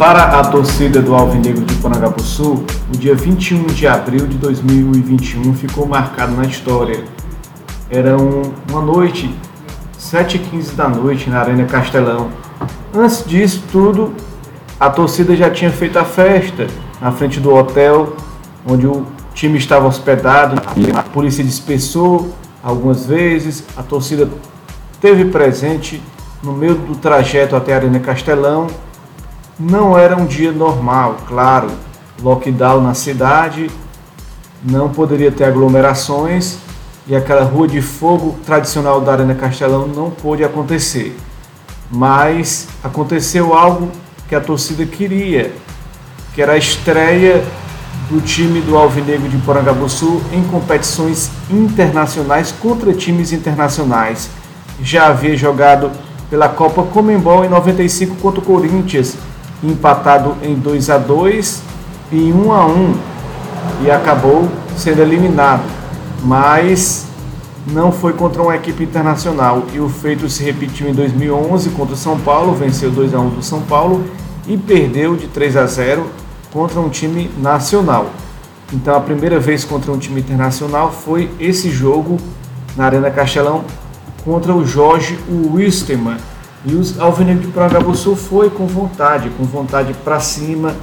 Para a torcida do Alvinegro de Sul, o dia 21 de abril de 2021 ficou marcado na história. Era uma noite, 7h15 da noite, na Arena Castelão. Antes disso tudo, a torcida já tinha feito a festa na frente do hotel onde o time estava hospedado. A polícia dispersou algumas vezes, a torcida teve presente no meio do trajeto até a Arena Castelão não era um dia normal, claro. Lockdown na cidade, não poderia ter aglomerações e aquela rua de fogo tradicional da Arena Castelão não pôde acontecer. Mas aconteceu algo que a torcida queria, que era a estreia do time do Alvinegro de Porangabuçu em competições internacionais contra times internacionais. Já havia jogado pela Copa Comembol em 95 contra o Corinthians empatado em 2 a 2 e 1 a 1 e acabou sendo eliminado. Mas não foi contra uma equipe internacional e o feito se repetiu em 2011 contra o São Paulo, venceu 2 a 1 do São Paulo e perdeu de 3 a 0 contra um time nacional. Então a primeira vez contra um time internacional foi esse jogo na Arena Castelão contra o Jorge Wisterman, e os Alvinegro de Prangabuçu foi com vontade, com vontade para cima,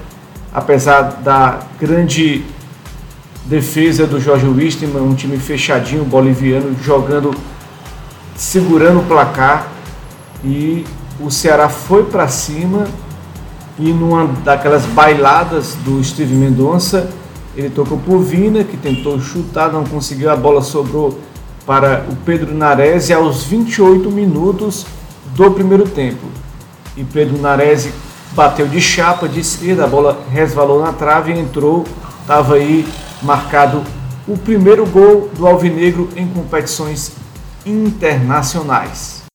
apesar da grande defesa do Jorge Wistman, um time fechadinho boliviano, jogando, segurando o placar. E o Ceará foi para cima e numa daquelas bailadas do Steve Mendonça, ele tocou por Vina, que tentou chutar, não conseguiu, a bola sobrou para o Pedro Nares e aos 28 minutos do primeiro tempo. E Pedro Narese bateu de chapa de esquerda, a bola resvalou na trave entrou. Estava aí marcado o primeiro gol do Alvinegro em competições internacionais.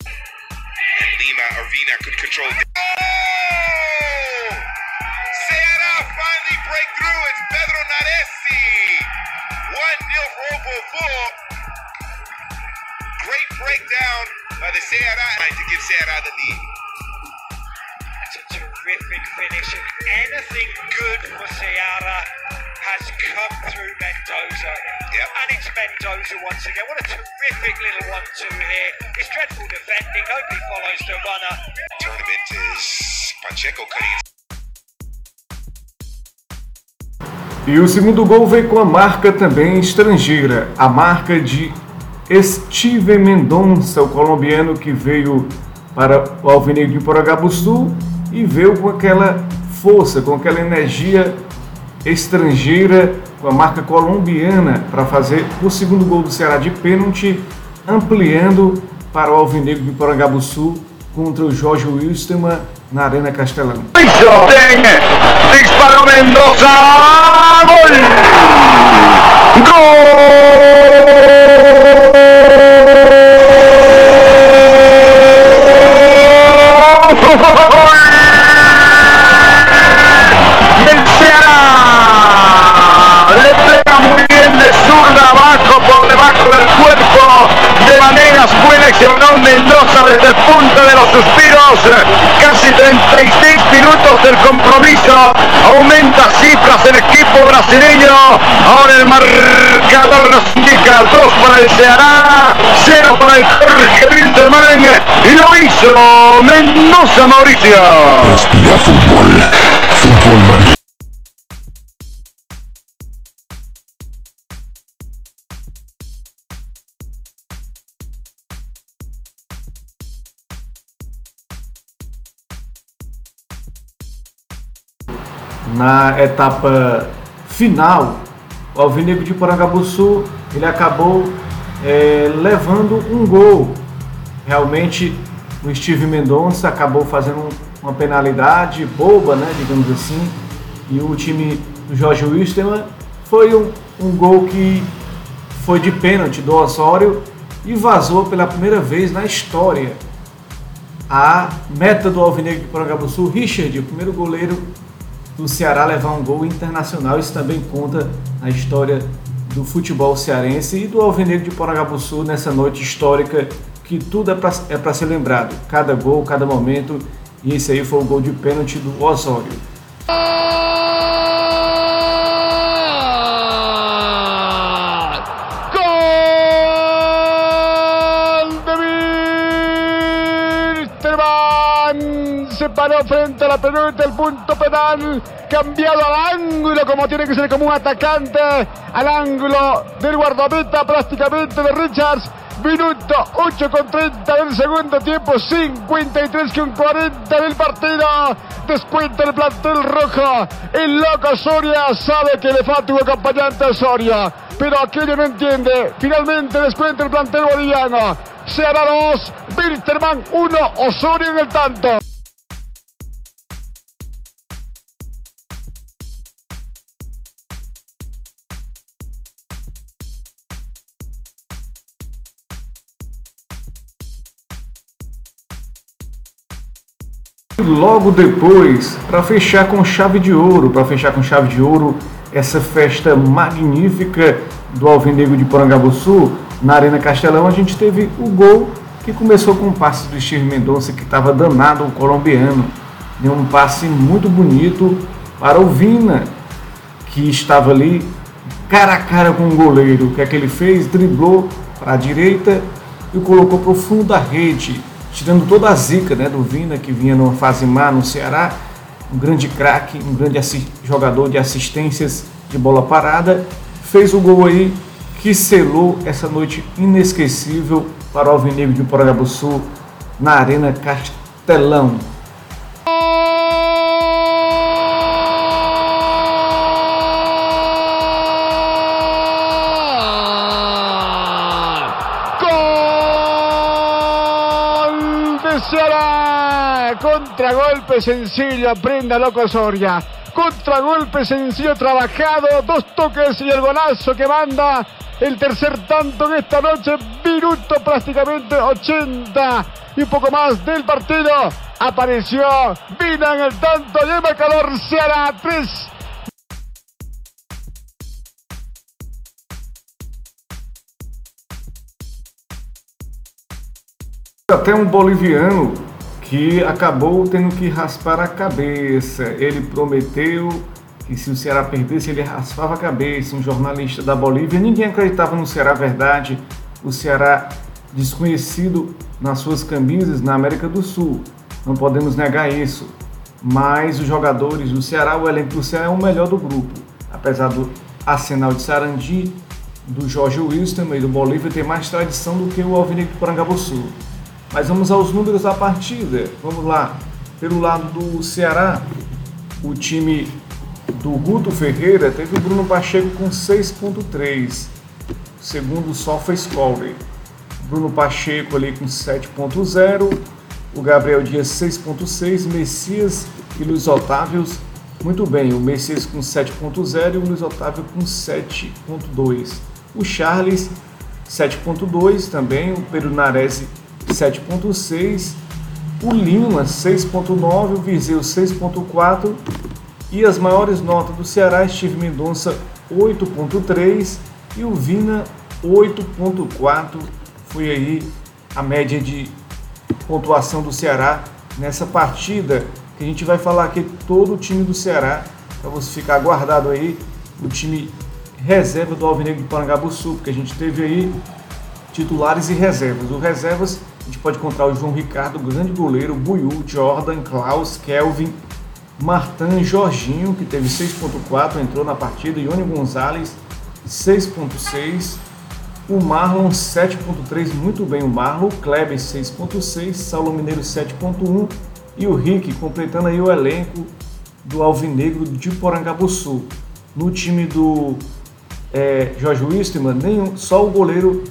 Lima, Arvina could control. Ceará finally break through. It's Pedro Naresi. 1-0 for Obovo. Great breakdown by the Ceará, trying to give Ceará the lead. That's a terrific finish, and anything good for Ceará has come through Mendoza. Yep. And it's Mendoza once again. What a terrific little one-two here. It's dreadful defending. Nobody follows the runner. Tournament is Pacheco cutting. E o segundo gol veio com a marca também estrangeira, a marca de Steven Mendonça, o colombiano que veio para o Alvinegro de Poragabuçu e veio com aquela força, com aquela energia estrangeira, com a marca colombiana para fazer o segundo gol do Ceará de pênalti, ampliando para o Alvinegro de Porangabuçu contra o Jorge Wilstermann na Arena Castelão. Disparou Mendoza! Gol! Desde el punto de los suspiros, casi 36 minutos del compromiso, aumenta cifras el equipo brasileño, ahora el marcador nos indica 2 para el Ceará, 0 para el Jorge Wilterman y lo hizo Mendoza Mauricio. Respira fútbol, fútbol na etapa final, o Alvinegro de Porangabuçu ele acabou é, levando um gol. Realmente o Steve Mendonça acabou fazendo uma penalidade boba, né, digamos assim, e o time do Jorge Wisterman foi um, um gol que foi de pênalti do Osório e vazou pela primeira vez na história a meta do Alvinegro de Porangabuçu, Richard, o primeiro goleiro do Ceará levar um gol internacional. Isso também conta na história do futebol cearense e do Alvinegro de Poragabuçu nessa noite histórica que tudo é para é ser lembrado. Cada gol, cada momento. E esse aí foi o gol de pênalti do Osório. Se paró frente a la pelota, el punto penal, cambiado al ángulo como tiene que ser como un atacante, al ángulo del guardameta prácticamente de Richards. Minuto 8 con 30 del segundo tiempo, 53 con 40 del partido. Descuenta el plantel rojo. El loco Soria sabe que le falta un acompañante a Soria. Pero aquello no entiende. Finalmente descuenta el plantel boliviano. Será 2, Wilterman 1, Osorio en el tanto. Logo depois, para fechar com chave de ouro, para fechar com chave de ouro essa festa magnífica do Alvinegro de Porangabuçu, na Arena Castelão, a gente teve o gol que começou com um passe do Steve Mendonça, que estava danado o colombiano. Deu um passe muito bonito para o Vina, que estava ali cara a cara com o goleiro. O que é que ele fez? Driblou para a direita e colocou para o fundo da rede tirando toda a zica né, do Vina, que vinha numa fase má no Ceará, um grande craque, um grande jogador de assistências de bola parada, fez o gol aí que selou essa noite inesquecível para o Alvinegro de Porangabuçu na Arena Castelão. Contragolpe sencillo, aprenda loco Soria. Contragolpe sencillo, trabajado, dos toques y el golazo que manda el tercer tanto de esta noche. Minuto prácticamente 80 y un poco más del partido. Apareció Vina en el tanto y el marcador Ceará 3. Até um boliviano que acabou tendo que raspar a cabeça. Ele prometeu que se o Ceará perdesse, ele raspava a cabeça. Um jornalista da Bolívia, ninguém acreditava no Ceará verdade. O Ceará desconhecido nas suas camisas na América do Sul. Não podemos negar isso. Mas os jogadores do Ceará, o elenco do Ceará é o melhor do grupo. Apesar do Arsenal de Sarandi, do Jorge Wilson e do Bolívia ter mais tradição do que o Alvinegro Sul. Mas vamos aos números da partida. Vamos lá. Pelo lado do Ceará, o time do Guto Ferreira teve o Bruno Pacheco com 6.3, segundo o SofaScore. Bruno Pacheco ali com 7.0, o Gabriel Dias 6.6, Messias e Luiz Otávio muito bem, o Messias com 7.0 e o Luiz Otávio com 7.2. O Charles 7.2 também, o Pedro Nares 7.6, o Lima 6.9, o Viseu 6.4 e as maiores notas do Ceará, Steve Mendonça 8.3 e o Vina 8.4. Foi aí a média de pontuação do Ceará nessa partida que a gente vai falar aqui todo o time do Ceará para você ficar guardado aí o time reserva do Alvinegro de Parangabuçu, porque a gente teve aí titulares e reservas. Os reservas a gente pode encontrar o João Ricardo, grande goleiro, Buiu, Jordan, Klaus, Kelvin, Martin, Jorginho, que teve 6.4, entrou na partida, Ione Gonzalez, 6.6, o Marlon 7.3, muito bem o Marlon, Kleber 6.6, Saulo Mineiro 7.1 e o Rick completando aí o elenco do Alvinegro de Porangabuçu. No time do é, Jorge Wistman, nenhum, só o goleiro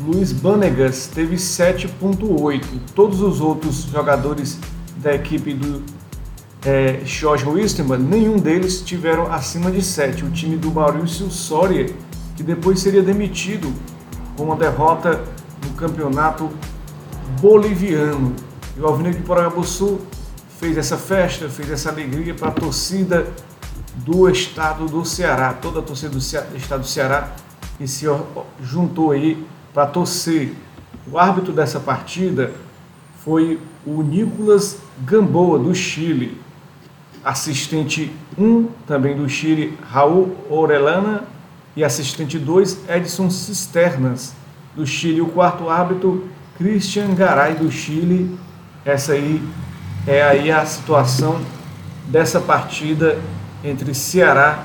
Luiz Banegas teve 7.8. Todos os outros jogadores da equipe do é, Jorge Wisterman, nenhum deles tiveram acima de 7. O time do Maurício Soria, que depois seria demitido com uma derrota no campeonato boliviano. E o Alvinegro de Porangabuçu fez essa festa, fez essa alegria para a torcida do estado do Ceará, toda a torcida do estado do Ceará que se juntou aí para torcer. O árbitro dessa partida foi o Nicolas Gamboa, do Chile. Assistente 1 também do Chile, Raul Orellana, e assistente 2, Edson Cisternas do Chile. O quarto árbitro, Christian Garay do Chile. Essa aí é aí a situação dessa partida entre Ceará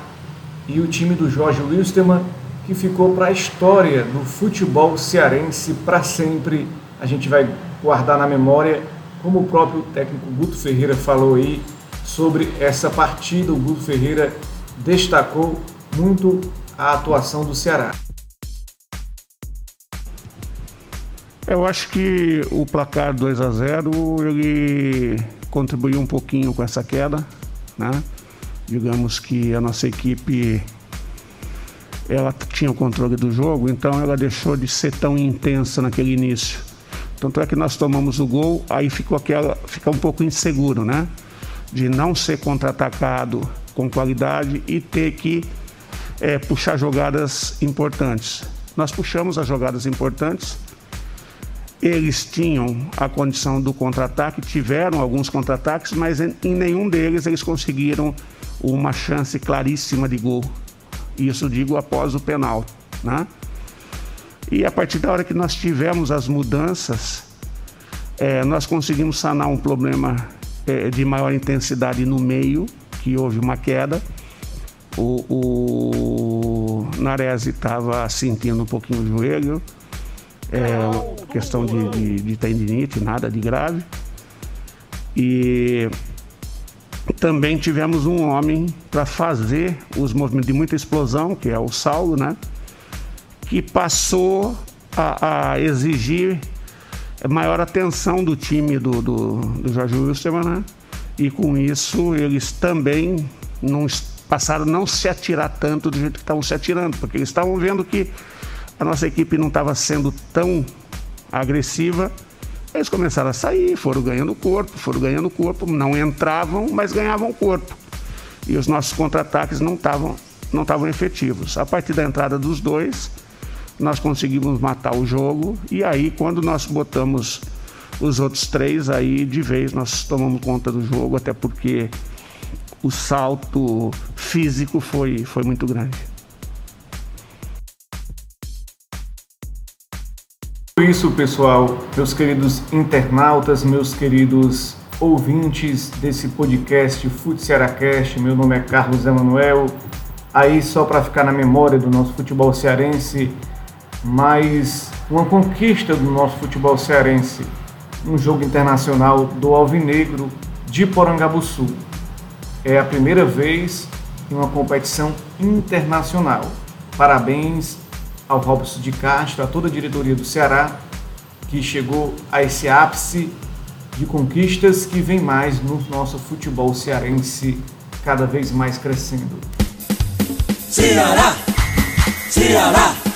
e o time do Jorge Wilstermann, que ficou para a história do futebol cearense para sempre. A gente vai guardar na memória, como o próprio técnico Guto Ferreira falou aí sobre essa partida. O Guto Ferreira destacou muito a atuação do Ceará. Eu acho que o placar 2 a 0 ele contribuiu um pouquinho com essa queda, né? Digamos que a nossa equipe ela tinha o controle do jogo, então ela deixou de ser tão intensa naquele início. Tanto é que nós tomamos o gol, aí ficou aquela, fica um pouco inseguro, né? De não ser contra-atacado com qualidade e ter que é, puxar jogadas importantes. Nós puxamos as jogadas importantes. Eles tinham a condição do contra-ataque, tiveram alguns contra-ataques, mas em, nenhum deles eles conseguiram uma chance claríssima de gol. Isso digo após o penal, né? E a partir da hora que nós tivemos as mudanças, é, nós conseguimos sanar um problema de maior intensidade no meio, que houve uma queda. O, o Narese estava sentindo um pouquinho o joelho, é, questão de, de, de tendinite, nada de grave. E também tivemos um homem para fazer os movimentos de muita explosão, que é o Saulo, né? Que passou a, a exigir maior atenção do time do, do, do Jorge Wilstermann, né? E com isso eles também não passaram a não se atirar tanto do jeito que estavam se atirando, porque eles estavam vendo que a nossa equipe não estava sendo tão agressiva. Eles começaram a sair, foram ganhando corpo, foram ganhando corpo, não entravam, mas ganhavam corpo. E os nossos contra-ataques não estavam não estavam efetivos. A partir da entrada dos dois, nós conseguimos matar o jogo e aí quando nós botamos os outros três, aí de vez nós tomamos conta do jogo, até porque o salto físico foi, foi muito grande. isso, pessoal, meus queridos internautas, meus queridos ouvintes desse podcast Futsearacast. Meu nome é Carlos Emanuel. Aí, só para ficar na memória do nosso futebol cearense, mais uma conquista do nosso futebol cearense, um jogo internacional do Alvinegro de Porangabuçu é a primeira vez em uma competição internacional. Parabéns ao Robson de Castro, a toda a diretoria do Ceará, que chegou a esse ápice de conquistas que vem mais no nosso futebol cearense, cada vez mais crescendo. Ceará! Ceará!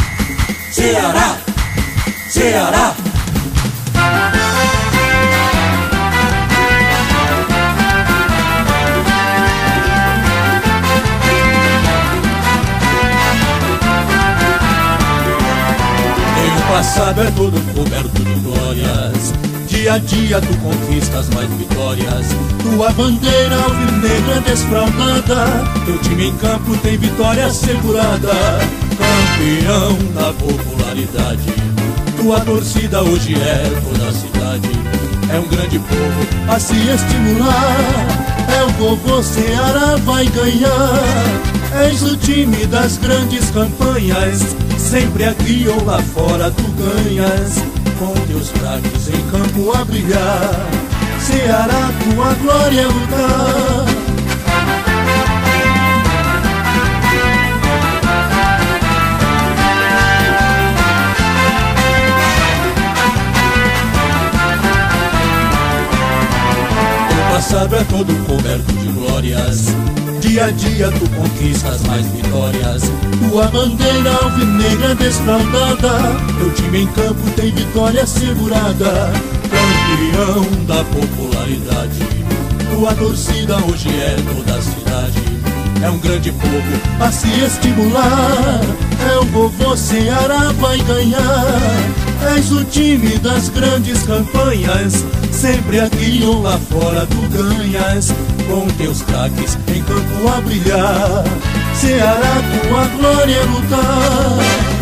Ceará! Ceará! passado é todo coberto de glórias. Dia a dia tu conquistas mais vitórias. Tua bandeira alvinegra desfraldada. Teu time em campo tem vitória assegurada. Campeão da popularidade. Tua torcida hoje é toda a cidade. É um grande povo a se estimular. É o povo Ceará vai ganhar. És o time das grandes campanhas Sempre aqui ou lá fora tu ganhas Com teus craques em campo a brilhar Ceará, tua glória é lutar. O passado é todo coberto de glórias Dia a dia tu conquistas mais vitórias. Tua bandeira alvinegra desfraldada Teu time em campo tem vitória assegurada Campeão da popularidade. Tua torcida hoje é toda a cidade É um grande povo a se estimular É o povo Ceará vai ganhar És o time das grandes campanhas, sempre aqui ou lá fora tu ganhas, com teus craques em campo a brilhar. Ceará, tua glória é lutar.